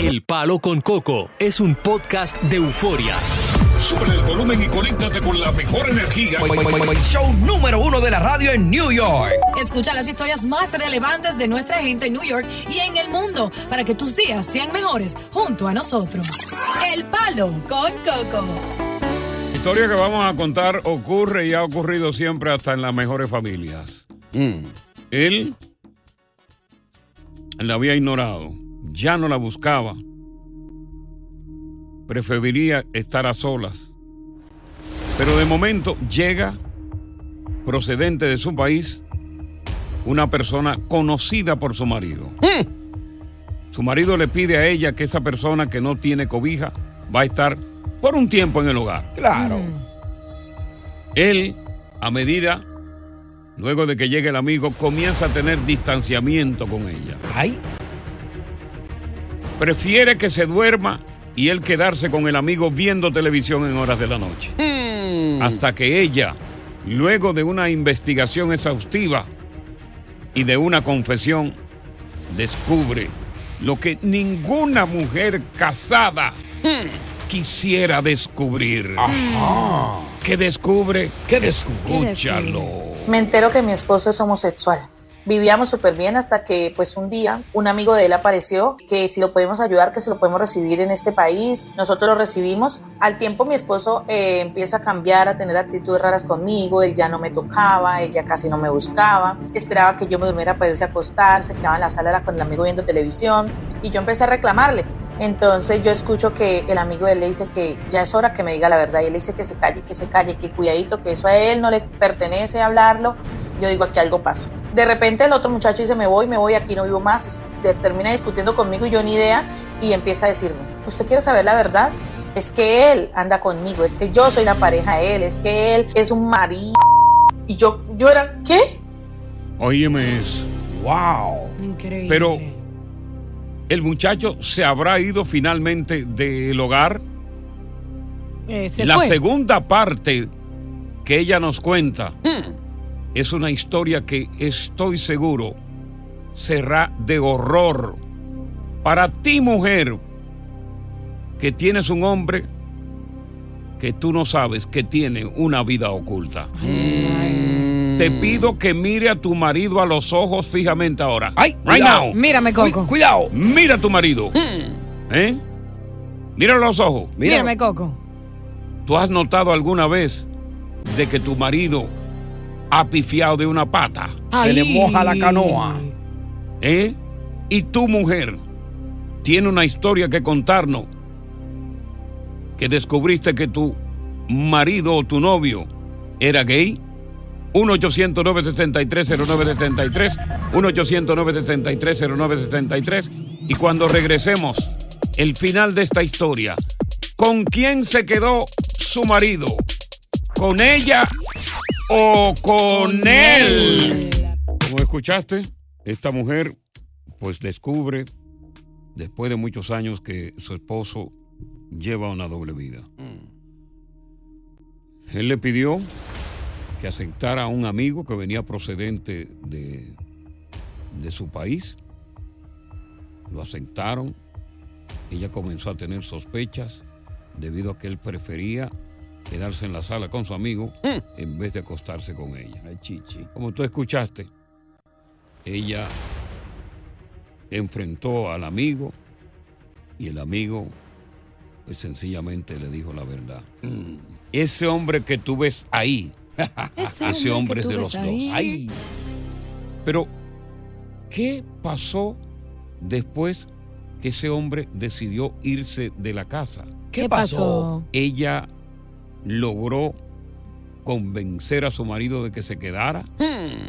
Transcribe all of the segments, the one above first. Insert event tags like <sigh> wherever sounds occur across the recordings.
El Palo con Coco es un podcast de euforia. Sube el volumen y conéctate con la mejor energía. Show número uno de la radio en New York. Escucha las historias más relevantes de nuestra gente en New York y en el mundo para que tus días sean mejores junto a nosotros. El Palo con Coco. La historia que vamos a contar ocurre y ha ocurrido siempre hasta en las mejores familias. Él la había ignorado, ya no la buscaba. Preferiría estar a solas. Pero de momento llega, procedente de su país, una persona conocida por su marido. Su marido le pide a ella que esa persona que no tiene cobija va a estar por un tiempo en el hogar. Claro. Él, a medida, luego de que llegue el amigo, comienza a tener distanciamiento con ella. Ay. Prefiere que se duerma y él quedarse con el amigo viendo televisión en horas de la noche. Hasta que ella, luego de una investigación exhaustiva y de una confesión, descubre lo que ninguna mujer casada quisiera descubrir. ¿Qué descubre? ¿Qué Escúchalo. Me entero que mi esposo es homosexual. Vivíamos súper bien hasta que pues un día un amigo de él apareció que si lo podemos ayudar, que si lo podemos recibir en este país. Nosotros lo recibimos. Al tiempo mi esposo eh, empieza a cambiar, a tener actitudes raras conmigo. Él ya no me tocaba, él ya casi no me buscaba. Esperaba que yo me durmiera para irse a acostar, se quedaba en la sala con el amigo viendo televisión y yo empecé a reclamarle. Entonces yo escucho que el amigo de él le dice que ya es hora que me diga la verdad y él le dice que se calle, que se calle, que cuidadito, que eso a él no le pertenece hablarlo. Yo digo aquí algo pasa. De repente el otro muchacho dice me voy, me voy, aquí no vivo más. Termina discutiendo conmigo y yo ni idea y empieza a decirme, ¿usted quiere saber la verdad? Es que él anda conmigo, es que yo soy la pareja de él, es que él es un marido. Y yo, yo era, ¿qué? Óyeme eso. Wow. Increíble. Pero el muchacho se habrá ido finalmente del hogar. Eh, se La fue. segunda parte que ella nos cuenta es una historia que estoy seguro será de horror. Para ti, mujer, que tienes un hombre que tú no sabes que tiene una vida oculta. Te pido que mire a tu marido a los ojos fijamente ahora. Ay, right cuidado. now. Mírame, Coco. Cuidado. Mira a tu marido. ¿Eh? Míralo a los ojos. Mírame, Coco. ¿Tú has notado alguna vez de que tu marido ha pifiado de una pata? Se le Ay. moja la canoa. ¿Eh? Y tu mujer tiene una historia que contarnos que descubriste que tu marido o tu novio era gay. 1-800-963-0963, 1-800-963-0963. Y cuando regresemos, el final de esta historia, ¿con quién se quedó su marido? ¿Con ella o con él? Como escuchaste, esta mujer pues descubre después de muchos años que su esposo lleva una doble vida. Él le pidió que aceptara a un amigo que venía procedente de, de su país. Lo aceptaron. ella comenzó a tener sospechas debido a que él prefería quedarse en la sala con su amigo en vez de acostarse con ella. Como tú escuchaste, ella enfrentó al amigo y el amigo pues sencillamente le dijo la verdad. Ese hombre que tú ves ahí, <laughs> Ese ese hombre hombre es de los dos. Ay. Pero, ¿qué pasó después que ese hombre decidió irse de la casa? ¿Qué pasó? Ella logró convencer a su marido de que se quedara,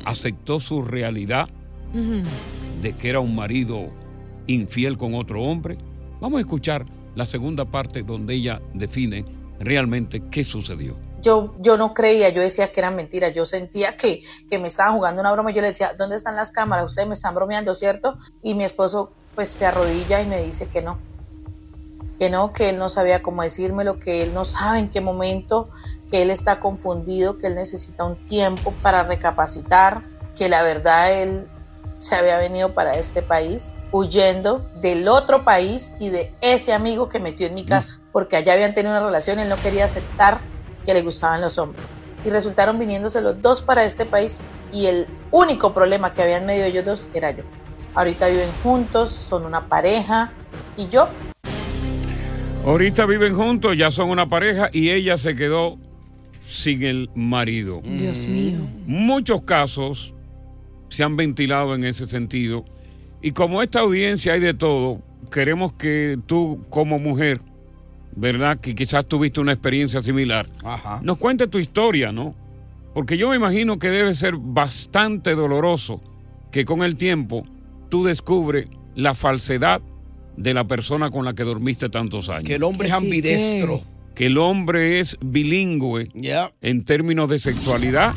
aceptó su realidad Ujú. de que era un marido infiel con otro hombre. Vamos a escuchar la segunda parte donde ella define realmente qué sucedió. Yo, yo no creía, yo decía que eran mentiras, yo sentía que, que me estaban jugando una broma, yo le decía, ¿dónde están las cámaras? Ustedes me están bromeando, ¿cierto? Y mi esposo pues se arrodilla y me dice que no, que no, que él no sabía cómo decírmelo, que él no sabe en qué momento, que él está confundido, que él necesita un tiempo para recapacitar, que la verdad él se había venido para este país huyendo del otro país y de ese amigo que metió en mi casa, porque allá habían tenido una relación, él no quería aceptar que le gustaban los hombres. Y resultaron viniéndose los dos para este país y el único problema que había en medio ellos dos era yo. Ahorita viven juntos, son una pareja y yo Ahorita viven juntos, ya son una pareja y ella se quedó sin el marido. Dios mío. Muchos casos se han ventilado en ese sentido y como esta audiencia hay de todo, queremos que tú como mujer, ¿verdad? Que quizás tuviste una experiencia similar, Ajá. nos cuente tu historia, ¿no? Porque yo me imagino que debe ser bastante doloroso que con el tiempo tú descubres la falsedad de la persona con la que dormiste tantos años. Que el hombre es ambidestro. Que el hombre es bilingüe Ya. en términos de sexualidad.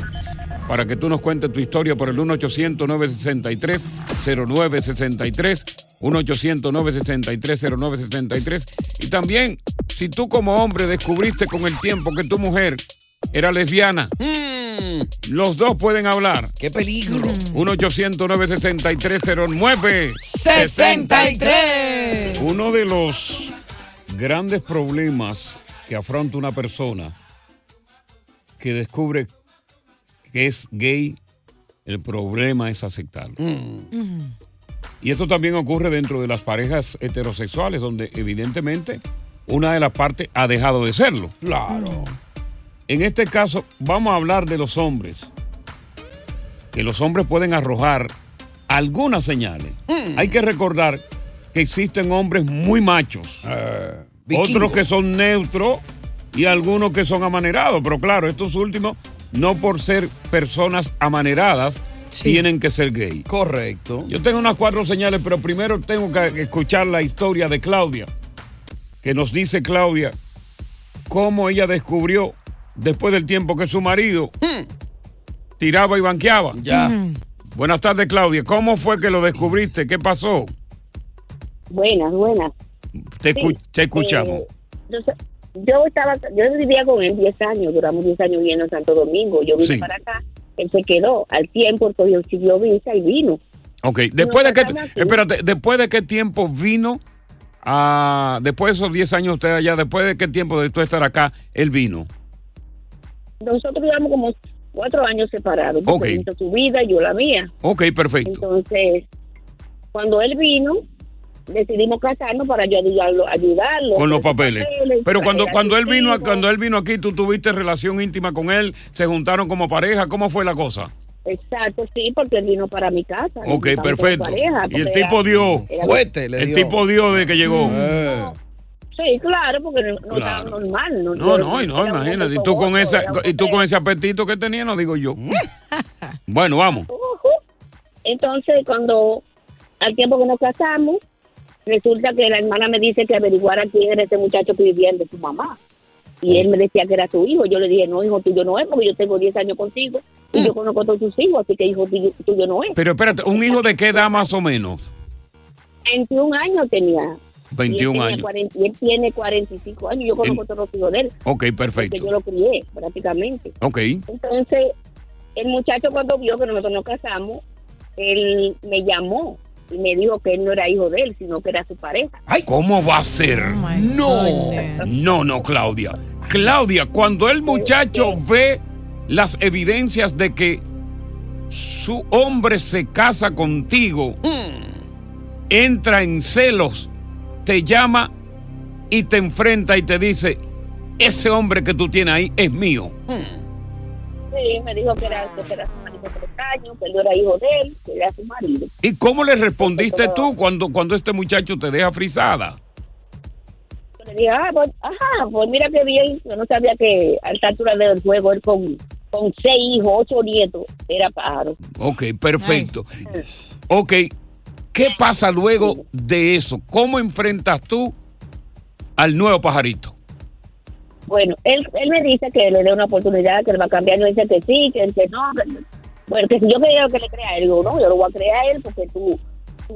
Para que tú nos cuentes tu historia por el 1-800-963-0963. 1-800-963-0963. Y también, si tú como hombre descubriste con el tiempo que tu mujer era lesbiana, Mm, los dos pueden hablar. ¡Qué peligro! 1-800-963-0963. 63. Uno de los grandes problemas que afronta una persona que descubre que es gay, el problema es aceptarlo. Ujú. Y esto también ocurre dentro de las parejas heterosexuales, donde evidentemente una de las partes ha dejado de serlo. Claro. En este caso, vamos a hablar de los hombres. Que los hombres pueden arrojar algunas señales. Hay que recordar que existen hombres muy machos, Eh, otros que son neutros y algunos que son amanerados. Pero claro, estos últimos, no por ser personas amaneradas, Sí. tienen que ser gay. Correcto. Yo tengo unas cuatro señales, pero primero tengo que escuchar la historia de Claudia, que nos dice Claudia cómo ella descubrió después del tiempo que su marido tiraba y banqueaba. Ya. Buenas tardes, Claudia. ¿Cómo fue que lo descubriste? ¿Qué pasó? Buenas, buenas. Te, escu- Sí, te escuchamos. Eh, yo, estaba, yo vivía con él 10 años, duramos 10 años viviendo en Santo Domingo. Yo vine Sí. para acá, él se quedó. Al tiempo, cogió siguió visa y vino. ok, después de aquí. espérate, después de qué tiempo vino, a, después de esos 10 años usted allá, después de qué tiempo de tú estar acá, él vino. Nosotros llevamos como cuatro años separados. Ok. él hizo su vida y yo la mía. Ok, perfecto. Entonces, cuando él vino, decidimos casarnos para yo ayudarlo. ayudarlo con los papeles. Pero cuando cuando él vino cuando él vino aquí, tú tuviste relación íntima con él, se juntaron como pareja, ¿cómo fue la cosa? Exacto, sí, porque él vino para mi casa. Ok, perfecto. pareja, Y el tipo era- dio, era- Fuerte le el dio. tipo dio de que llegó. Eh. Sí, claro, porque no, Claro. normal. No, No, no, y no, imagínate. Y tú con esa y tú con ese apetito que tenía, no digo yo. <laughs> bueno, vamos. Entonces, cuando al tiempo que nos casamos, resulta que la hermana me dice que averiguara quién era ese muchacho que vivía de su mamá. Y él me decía que era su hijo. Yo le dije, no, hijo tuyo no es, porque yo tengo 10 años contigo y yo conozco a todos tus hijos, así que hijo tuyo, tuyo no es. Pero espérate, ¿un hijo de qué edad más o menos? 21 años tenía. 21 y él tenía años. 40 y él tiene 45 años. Yo conozco a todos los hijos de él, Ok, porque perfecto. yo lo crié prácticamente. Ok. Entonces, el muchacho cuando vio que nosotros nos casamos, él me llamó y me dijo que él no era hijo de él, sino que era su pareja. Ay, ¿cómo va a ser? no. No, no, Claudia. Claudia, cuando el muchacho ve las evidencias de que su hombre se casa contigo, entra en celos, te llama y te enfrenta y te dice, ese hombre que tú tienes ahí es mío. Sí, me dijo que era, que era su marido de tres años, que él era hijo de él, que era su marido. ¿Y cómo le respondiste tú cuando, cuando este muchacho te deja frisada? Le dije, ah, pues, ajá, pues mira qué bien. Yo no sabía que a esta altura del juego él con, con seis hijos, ocho nietos, era pájaro. Ok, perfecto. Ok, ¿qué pasa luego de eso? ¿Cómo enfrentas tú al nuevo pajarito? Bueno, él, él me dice que le dé una oportunidad, que él va a cambiar. Yo dice que sí, que, que no. que- bueno, que si yo quería que le crea a él, digo, no, yo lo voy a creer a él porque tú.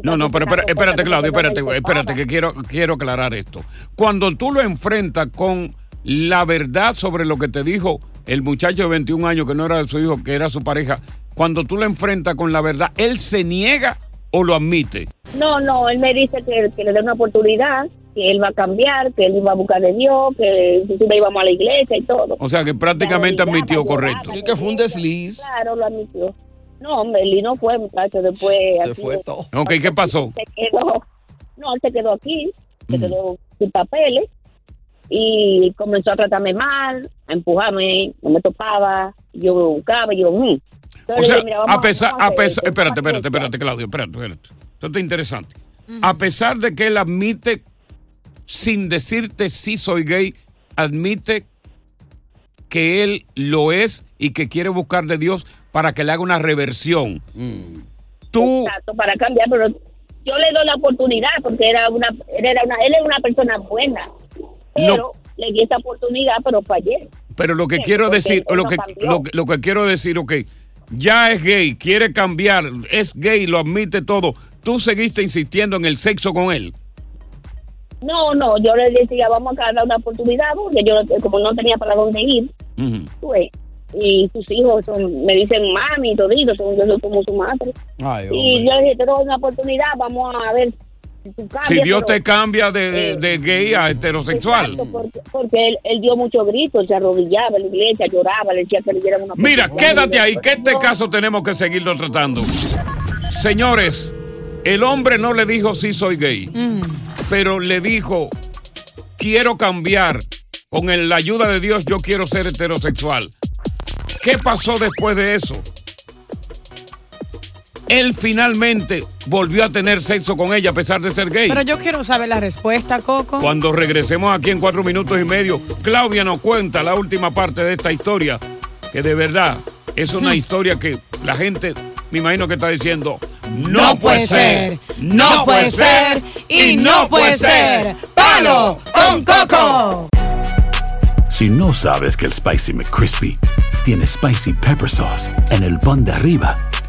No, no, pero espera- espérate, Claudio, espérate, espérate, que quiero, quiero aclarar esto. Cuando tú lo enfrentas con la verdad sobre lo que te dijo el muchacho de 21 años que no era su hijo, que era su pareja, cuando tú lo enfrentas con la verdad, ¿él se niega o lo admite? No, no, él me dice que, que le dé una oportunidad, que él va a cambiar, que él iba a buscar de Dios, que inclusive íbamos a la iglesia y todo. O sea, que prácticamente admitió correcto. Y que fue un desliz. Claro, lo admitió. No, hombre, él no fue, muchacho, después... Se así, fue todo. Ok, ¿qué pasó? Se quedó, no, él se quedó aquí, se Mm. quedó sin papeles y comenzó a tratarme mal, a empujarme, no me topaba, yo lo buscaba, y yo... mm. Entonces O sea, mira, a pesar, a pesar, espérate, espérate, espérate, Claudio, espérate, espérate. Esto está interesante. A pesar de que él admite, sin decirte si soy gay, admite que él lo es y que quiere buscar de Dios para que le haga una reversión. Tú, Exacto, para cambiar, pero yo le doy la oportunidad porque era una, él era una, él era una persona buena, pero le di esa oportunidad, pero fallé. pero lo que Sí, quiero decir, lo no que, lo, lo que quiero decir, ok, ya es gay, quiere cambiar, es gay, lo admite todo. Tú seguiste insistiendo en el sexo con él. No, no, yo le decía, vamos a dar una oportunidad, porque yo no- como no tenía para dónde ir, Ujú. pues, y sus hijos son, me dicen mami y todito, son, yo soy como su madre. y yo le dije, te doy una oportunidad, vamos a ver tú cambias. Si Dios pero- te cambia de, de gay a heterosexual. Exacto, porque, porque él, él dio muchos gritos, se arrodillaba en la iglesia, lloraba, le decía que le dieran una Mira, quédate ahí, que este caso tenemos que seguirlo tratando. Señores, el hombre no le dijo sí soy gay, pero le dijo quiero cambiar. Con el- la ayuda de Dios yo quiero ser heterosexual. ¿Qué pasó después de eso? Él finalmente volvió a tener sexo con ella a pesar de ser gay. Pero yo quiero saber la respuesta, Coco. Cuando regresemos aquí en cuatro minutos y medio, Claudia nos cuenta la última parte de esta historia, que de verdad es una historia que la gente, me imagino que está diciendo, no, puede ser, no puede ser y no puede ser. ¡Palo con Coco! Si no sabes que el Spicy McCrispy tiene Spicy Pepper Sauce en el pan de arriba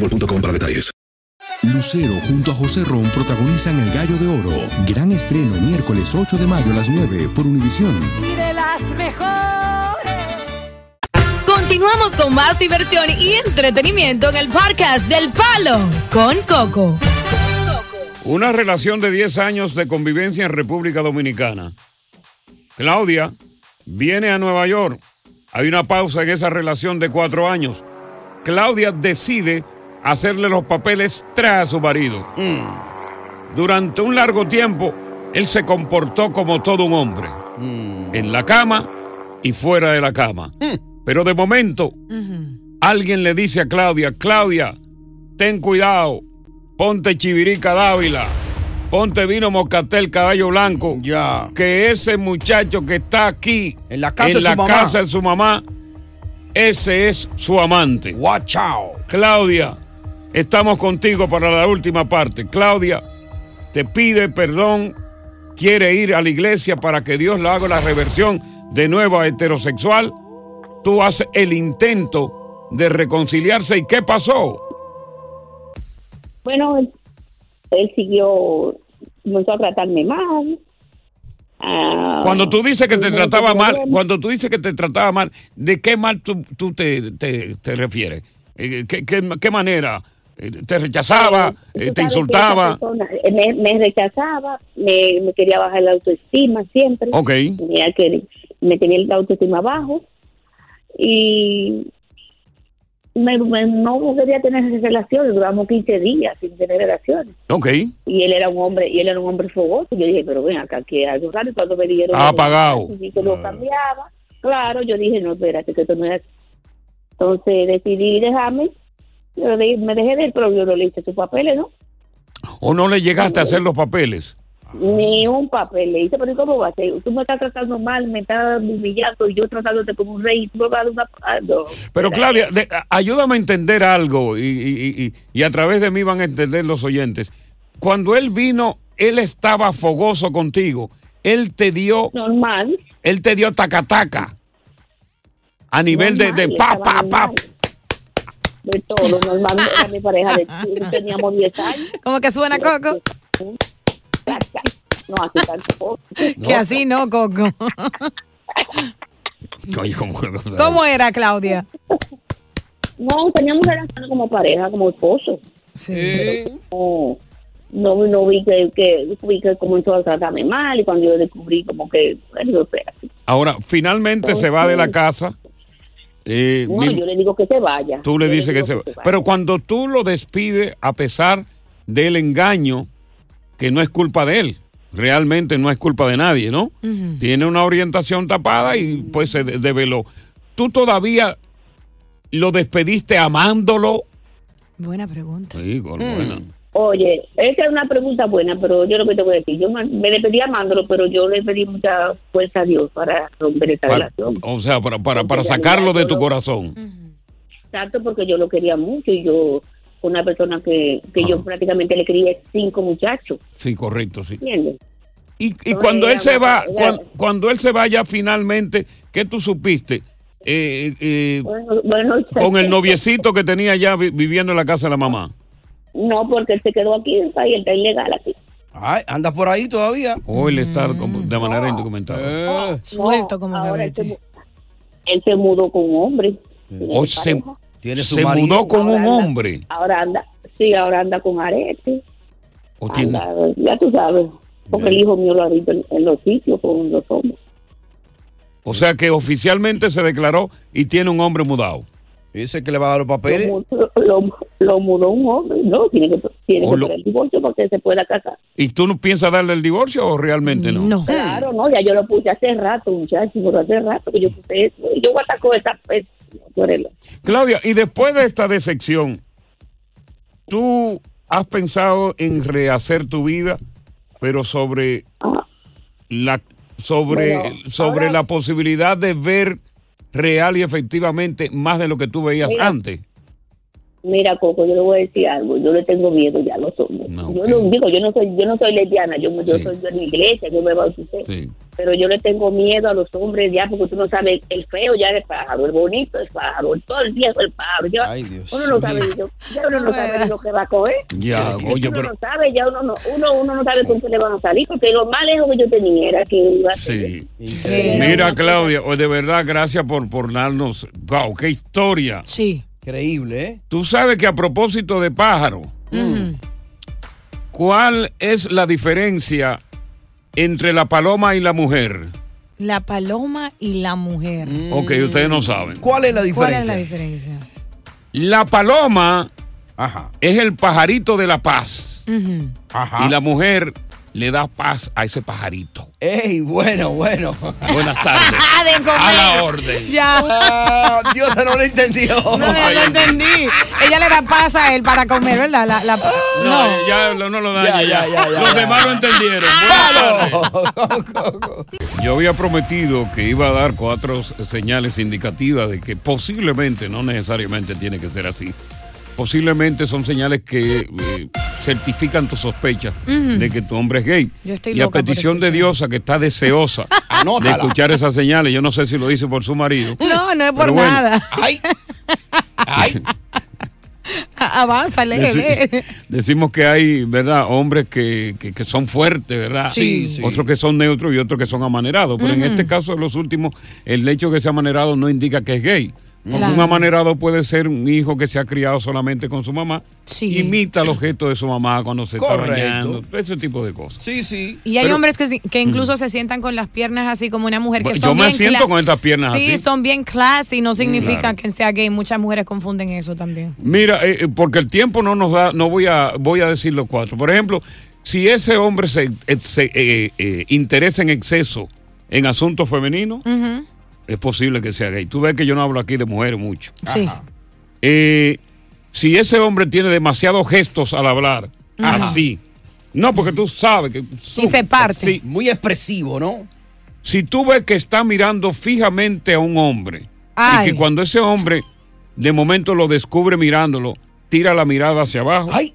boostmobile.com para detalles. Lucero junto a José Ron protagonizan El Gallo de Oro. Gran estreno miércoles 8 de mayo a las 9 por Univisión. Y de las mejores. Continuamos con más diversión y entretenimiento en el podcast del Palo con Coco. Una relación de 10 años de convivencia en República Dominicana. Claudia viene a Nueva York. Hay una pausa en esa relación de cuatro años. Claudia decide hacerle los papeles tras a su marido. Durante un largo tiempo, él se comportó como todo un hombre. En la cama y fuera de la cama. Pero de momento, alguien le dice a Claudia, Claudia, ten cuidado, ponte chivirica dávila. ponte vino moscatel caballo blanco. Ya. Que ese muchacho que está aquí En la casa en de la su mamá. casa de su mamá, ese es su amante. Watch out. Claudia, estamos contigo para la última parte. Claudia te pide perdón, quiere ir a la iglesia para que Dios le haga la reversión de nuevo a heterosexual. Tú haces el intento de reconciliarse y ¿qué pasó? Bueno, él, él siguió, comenzó a tratarme mal. Ah, Cuando tú dices que te trataba mal, cuando tú dices que te trataba mal, ¿de qué mal tú, tú te, te- te refieres? Eh, ¿Qué, qué, qué manera? Eh, ¿Te rechazaba? Eh, ¿Te insultaba? persona, eh, me, me rechazaba, me, me quería bajar la autoestima siempre. Ok. Tenía que, me tenía la autoestima bajo y me, no quería tener relaciones. Duramos 15 días sin tener relaciones. Ok. Y él era un hombre, y él era un hombre fogoso. Yo dije, pero ven acá, que algo raro. Cuando me dijeron Ah, apagado. y que lo cambiaba, claro, yo dije, no, espérate, que esto no es así. Entonces decidí dejarme. Yo le- me dejé de él, pero yo no le hice sus papeles, ¿no? ¿O no le llegaste a hacer los papeles? Ni un papel le hice, pero ¿y ¿cómo va a ser? Tú me estás tratando mal, me estás humillando y yo tratándote como un rey tú me vas a dar una... no. Pero Claudia, de- ayúdame a entender algo y, y- y- y a través de mí van a entender los oyentes. Cuando él vino, él estaba fogoso contigo. Él te dio... Normal. Él te dio tacataca. A nivel de, de pa, pa, pa. De todo, normal. Era <laughs> mi pareja de teníamos 10 años. ¿Cómo que suena, Coco? No, así tampoco. Que así no, Coco. <laughs> Oye, ¿cómo, ¿Cómo era, Claudia? No, teníamos relaciones como pareja, como esposo. Sí. No, no, no vi que, que, vi que comenzó a tratarme mal y cuando yo descubrí como que, bueno. Ahora, finalmente se va de la casa. Eh, No, mi- yo le digo que se vaya. Tú le Yo dices que se va. vaya. Pero cuando tú lo despides, a pesar del engaño, que no es culpa de él, realmente no es culpa de nadie, ¿no? Tiene una orientación tapada y pues se de- develó. ¿Tú todavía lo despediste amándolo? Buena pregunta. Sí, gol, Mm. buena. Oye, esa es una pregunta buena, pero yo lo que te voy a decir, yo me despedí amándolo, pero yo le pedí mucha fuerza a Dios para romper esa Para- relación. o sea, para, para, para sacarlo de tu lo- corazón. Exacto, porque yo lo quería mucho y yo, una persona que, que yo prácticamente le crié cinco muchachos, Sí, correcto, sí. ¿entiendes? Y, y No, cuando él se va, cuando, él se vaya finalmente, ¿qué tú supiste? Eh, eh, Bueno, bueno, con el <laughs> noviecito que tenía ya vi- viviendo en la casa de la mamá. No, porque él se quedó aquí en el país, él está ilegal aquí. Ay, anda por ahí todavía. O él está como de manera indocumentada. Suelto como ahora él se, él se mudó con un hombre. O se, Tiene su se marido. mudó con un anda- hombre. Ahora anda, sí, ahora anda con arete. O tiene- Anda, ya tú sabes, porque el hijo mío lo ha visto en, en los sitios con los hombres. o sea que oficialmente se declaró y tiene un hombre mudado. Dice que le va a dar los Lo, papeles. mu- lo- lo mudó un hombre, no, tiene que, tiene que lo- el divorcio para que se pueda casar. ¿Y tú no piensas darle el divorcio o realmente no? Claro, no, ya yo lo puse hace rato, muchachos, pero hace rato que yo puse eso. Yo voy a con esa pues, tú eres la- Claudia, y después de esta decepción, ¿tú has pensado en rehacer tu vida, pero sobre la sobre, Bueno, sobre ahora- la posibilidad de ver real y efectivamente más de lo que tú veías Mira. antes? Mira, Coco, yo le voy a decir algo. Yo le tengo miedo ya a los hombres. Yo no digo, yo no soy, yo no soy lesbiana. Yo, yo soy de la iglesia, yo me bauticé. Pero yo le tengo miedo a los hombres ya porque tú no sabes el feo ya es pájaro, el bonito es pájaro, el todo el viejo es pájaro. Ya, Ay, Dios uno no sabe, yo- ya uno no sabe lo que va a coger. Ya, oye, uno pero no sabe, ya uno no, uno, uno no sabe con qué le van a salir, porque lo más lejos que yo tenía era que iba a ser. sí. Mira, Claudia, de verdad, gracias por, por darnos. ¡Wow! ¡Qué historia! Sí. Increíble, ¿eh? Tú sabes que a propósito de pájaro, ¿cuál es la diferencia entre la paloma y la mujer? La paloma y la mujer. Ok, ustedes no saben. ¿Cuál es la ¿Cuál es la diferencia? La paloma es el pajarito de la paz Ujú. y la mujer le da paz a ese pajarito. Ey, bueno, bueno. Buenas tardes. <laughs> de comer. A la orden. Ya. Ah, <laughs> Dios no lo entendió. <laughs> No, ya lo entendí. Ella le da paz a él para comer, ¿verdad? La, la- No, no. ya no lo daña. Ya, Ya, ya, Los ya. demás lo entendieron. Tardes. Yo había prometido que iba a dar cuatro señales indicativas de que posiblemente, no necesariamente tiene que ser así, posiblemente son señales que eh, certifican tu sospecha de que tu hombre es gay. Yo estoy y a petición de. Diosa, que está deseosa <laughs> de escuchar esas señales, yo no sé si lo dice por su marido. No, no es por Pero bueno. nada. Ay, ay. <laughs> Avanza, lee, Deci- lee. <laughs> decimos que hay, ¿verdad? Hombres que, que- que son fuertes, ¿verdad? Sí, sí. Otros que son neutros y otros que son amanerados. Pero en este caso, de los últimos, el hecho de que sea amanerado no indica que es gay. Claro. un amanerado puede ser un hijo que se ha criado solamente con su mamá. Sí. Imita los gestos de su mamá cuando se Correcto. está bañando. Ese tipo de cosas. Sí, sí. Y hay Pero- hombres que, sí- que incluso se sientan con las piernas así como una mujer que Yo son me bien siento con estas piernas Sí, así. son bien classy, no significa Claro. que sea gay. Muchas mujeres confunden eso también. Mira, eh, eh, porque el tiempo no nos da, no voy a, voy a decir los cuatro. Por ejemplo, si ese hombre se, eh, se, eh, eh, interesa en exceso en asuntos femeninos, Ujú. Es posible que sea gay. Tú ves que yo no hablo aquí de mujeres mucho. Sí. Eh, si ese hombre tiene demasiados gestos al hablar, Ajá. así. No, porque tú sabes que... Y se parte. Sí. Muy expresivo, ¿no? Si tú ves que está mirando fijamente a un hombre Ay. y que cuando ese hombre de momento lo descubre mirándolo, tira la mirada hacia abajo, Ay.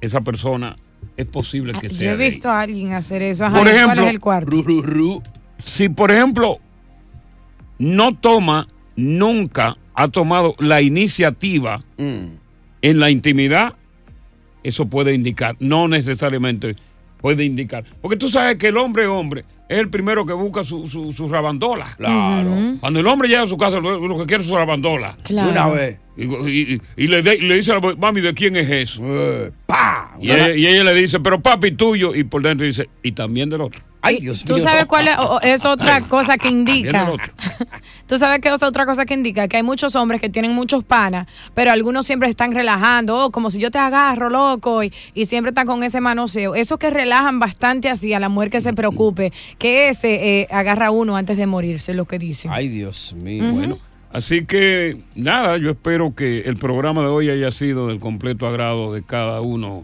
esa persona es posible que Ah, Yo sea he gay. visto a alguien hacer eso. Ajá, Por ¿y ¿Cuál ejemplo, es el cuarto? Ru, ru, ru. Si, por ejemplo, no toma, nunca ha tomado la iniciativa Mm. en la intimidad, eso puede indicar, no necesariamente puede indicar. Porque tú sabes que el hombre hombre es el primero que busca su, su, su rabandola. Claro. Cuando el hombre llega a su casa, lo, lo que quiere es su rabandola. Claro. Una vez. Y, y- y le, de- le dice a la mujer, mami, ¿de quién es eso? Eh, pa. Y ella, y ella le dice, pero papi tuyo. Y por dentro dice, y también del otro. Ay, Dios ¿Tú mío. sabes cuál es, otra cosa que indica? <laughs> Tú sabes que es otra cosa que indica que hay muchos hombres que tienen muchos panas, pero algunos siempre están relajando, oh, como si yo te agarro, loco, y, y siempre están con ese manoseo. Esos que relajan bastante así a la mujer que se preocupe, que ese eh, agarra a uno antes de morirse, lo que dicen. Ay, Dios mío. Bueno, así que nada, yo espero que el programa de hoy haya sido del completo agrado de cada uno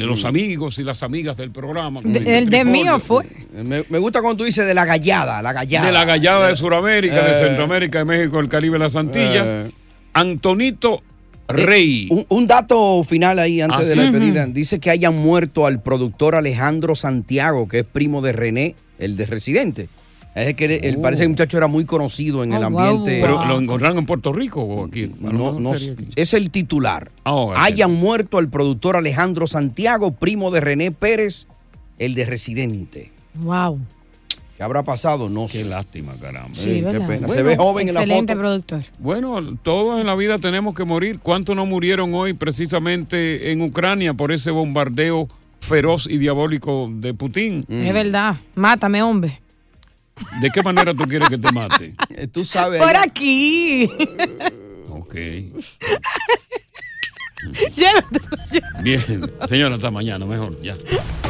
de los amigos y las amigas del programa. De- el de mío fue. Me, me gusta cuando tú dices de la gallada, la gallada. De la gallada de Sudamérica, de Eh. Centroamérica, de México, el Caribe, las Antillas. Eh. Antonito Rey. Un, un dato final ahí antes Ah, de la despedida. Dice que hayan muerto al productor Alejandro Santiago, que es primo de René, el de Residente. Es que él, él Oh. parece que el muchacho era muy conocido en el Oh, wow, ambiente. Pero lo encontraron en Puerto Rico o aquí. No, no, aquí. es el titular. Ah. Hayan muerto al productor Alejandro Santiago, primo de René Pérez, el de Residente. Wow. ¿Qué habrá pasado? No Qué sé. lástima, caramba. Sí, Qué pena. Se Bueno, ve joven en la Excelente foto. productor. Bueno, todos en la vida tenemos que morir. ¿Cuántos no murieron hoy precisamente en Ucrania por ese bombardeo feroz y diabólico de Putin? Mm. Es verdad. Mátame, hombre. ¿De qué manera tú quieres que te mate? Eh, Tú sabes. Por aquí. <laughs> Ok. <laughs> Bien. Señora, hasta mañana, mejor, ya.